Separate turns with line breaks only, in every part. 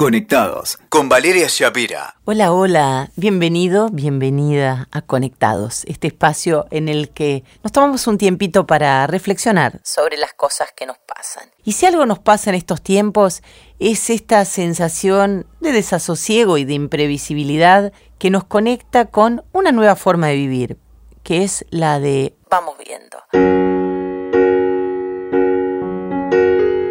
Conectados con Valeria Shapira.
Hola, hola, bienvenido, bienvenida a Conectados, este espacio en el que nos tomamos un tiempito para reflexionar sobre las cosas que nos pasan. Y si algo nos pasa en estos tiempos es esta sensación de desasosiego y de imprevisibilidad que nos conecta con una nueva forma de vivir, que es la de vamos viendo.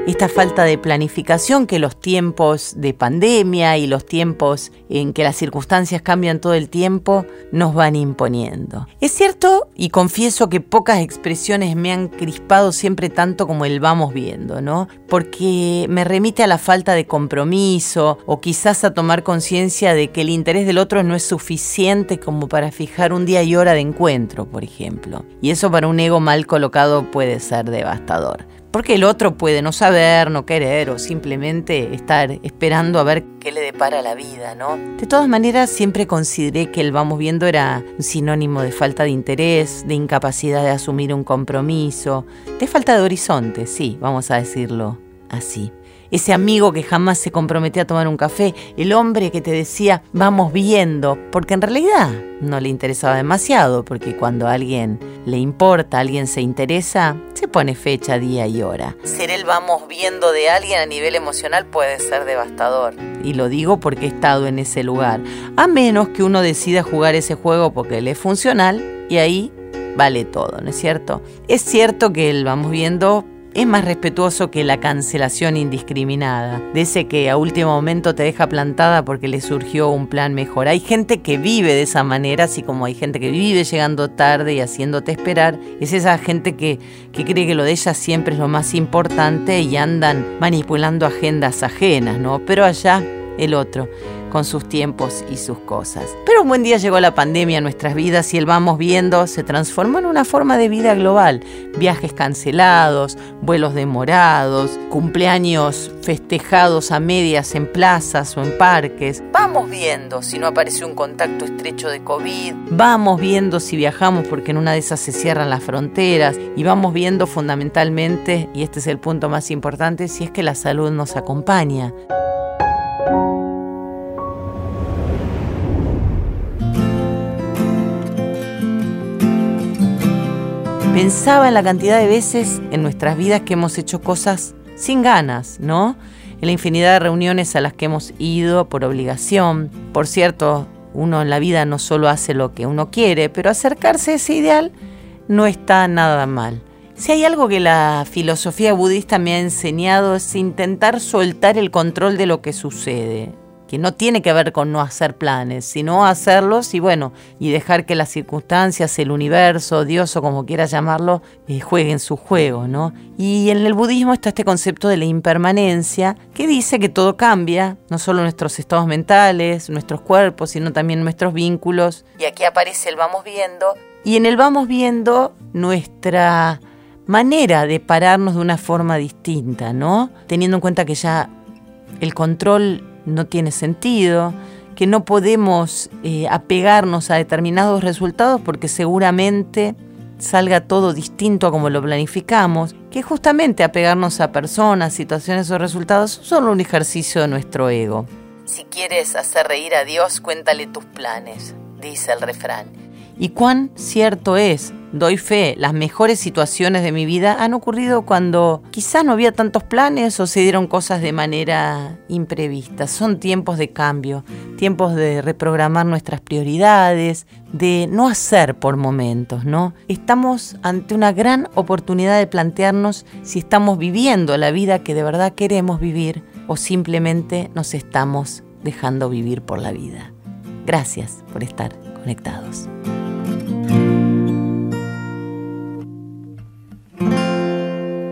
Esta falta de planificación que los tiempos de pandemia y los tiempos en que las circunstancias cambian todo el tiempo nos van imponiendo. Es cierto y confieso que pocas expresiones me han crispado siempre tanto como el vamos viendo, ¿no? Porque me remite a la falta de compromiso o quizás a tomar conciencia de que el interés del otro no es suficiente como para fijar un día y hora de encuentro, por ejemplo. Y eso para un ego mal colocado puede ser devastador. Porque el otro puede no saber, no querer o simplemente estar esperando a ver qué le depara la vida, ¿no? De todas maneras, siempre consideré que el vamos viendo era un sinónimo de falta de interés, de incapacidad de asumir un compromiso, de falta de horizonte, sí, vamos a decirlo así ese amigo que jamás se comprometió a tomar un café, el hombre que te decía vamos viendo, porque en realidad no le interesaba demasiado, porque cuando a alguien le importa, a alguien se interesa, se pone fecha, día y hora. Ser el vamos viendo de alguien a nivel emocional puede ser devastador. Y lo digo porque he estado en ese lugar. A menos que uno decida jugar ese juego porque le es funcional y ahí vale todo, ¿no es cierto? Es cierto que el vamos viendo es más respetuoso que la cancelación indiscriminada, de ese que a último momento te deja plantada porque le surgió un plan mejor. Hay gente que vive de esa manera, así como hay gente que vive llegando tarde y haciéndote esperar. Es esa gente que, que cree que lo de ella siempre es lo más importante y andan manipulando agendas ajenas, ¿no? Pero allá el otro con sus tiempos y sus cosas. Pero un buen día llegó la pandemia a nuestras vidas y el vamos viendo se transformó en una forma de vida global. Viajes cancelados, vuelos demorados, cumpleaños festejados a medias en plazas o en parques. Vamos viendo si no aparece un contacto estrecho de COVID. Vamos viendo si viajamos porque en una de esas se cierran las fronteras. Y vamos viendo fundamentalmente, y este es el punto más importante, si es que la salud nos acompaña. Pensaba en la cantidad de veces en nuestras vidas que hemos hecho cosas sin ganas, ¿no? En la infinidad de reuniones a las que hemos ido por obligación. Por cierto, uno en la vida no solo hace lo que uno quiere, pero acercarse a ese ideal no está nada mal. Si hay algo que la filosofía budista me ha enseñado es intentar soltar el control de lo que sucede que no tiene que ver con no hacer planes, sino hacerlos y bueno, y dejar que las circunstancias, el universo, Dios o como quieras llamarlo, eh, jueguen su juego, ¿no? Y en el budismo está este concepto de la impermanencia, que dice que todo cambia, no solo nuestros estados mentales, nuestros cuerpos, sino también nuestros vínculos. Y aquí aparece el vamos viendo, y en el vamos viendo nuestra manera de pararnos de una forma distinta, ¿no? Teniendo en cuenta que ya el control no tiene sentido, que no podemos eh, apegarnos a determinados resultados porque seguramente salga todo distinto a como lo planificamos, que justamente apegarnos a personas, situaciones o resultados son un ejercicio de nuestro ego. Si quieres hacer reír a Dios, cuéntale tus planes, dice el refrán. Y cuán cierto es doy fe, las mejores situaciones de mi vida han ocurrido cuando quizás no había tantos planes o se dieron cosas de manera imprevista. Son tiempos de cambio, tiempos de reprogramar nuestras prioridades, de no hacer por momentos, ¿no? Estamos ante una gran oportunidad de plantearnos si estamos viviendo la vida que de verdad queremos vivir o simplemente nos estamos dejando vivir por la vida. Gracias por estar conectados.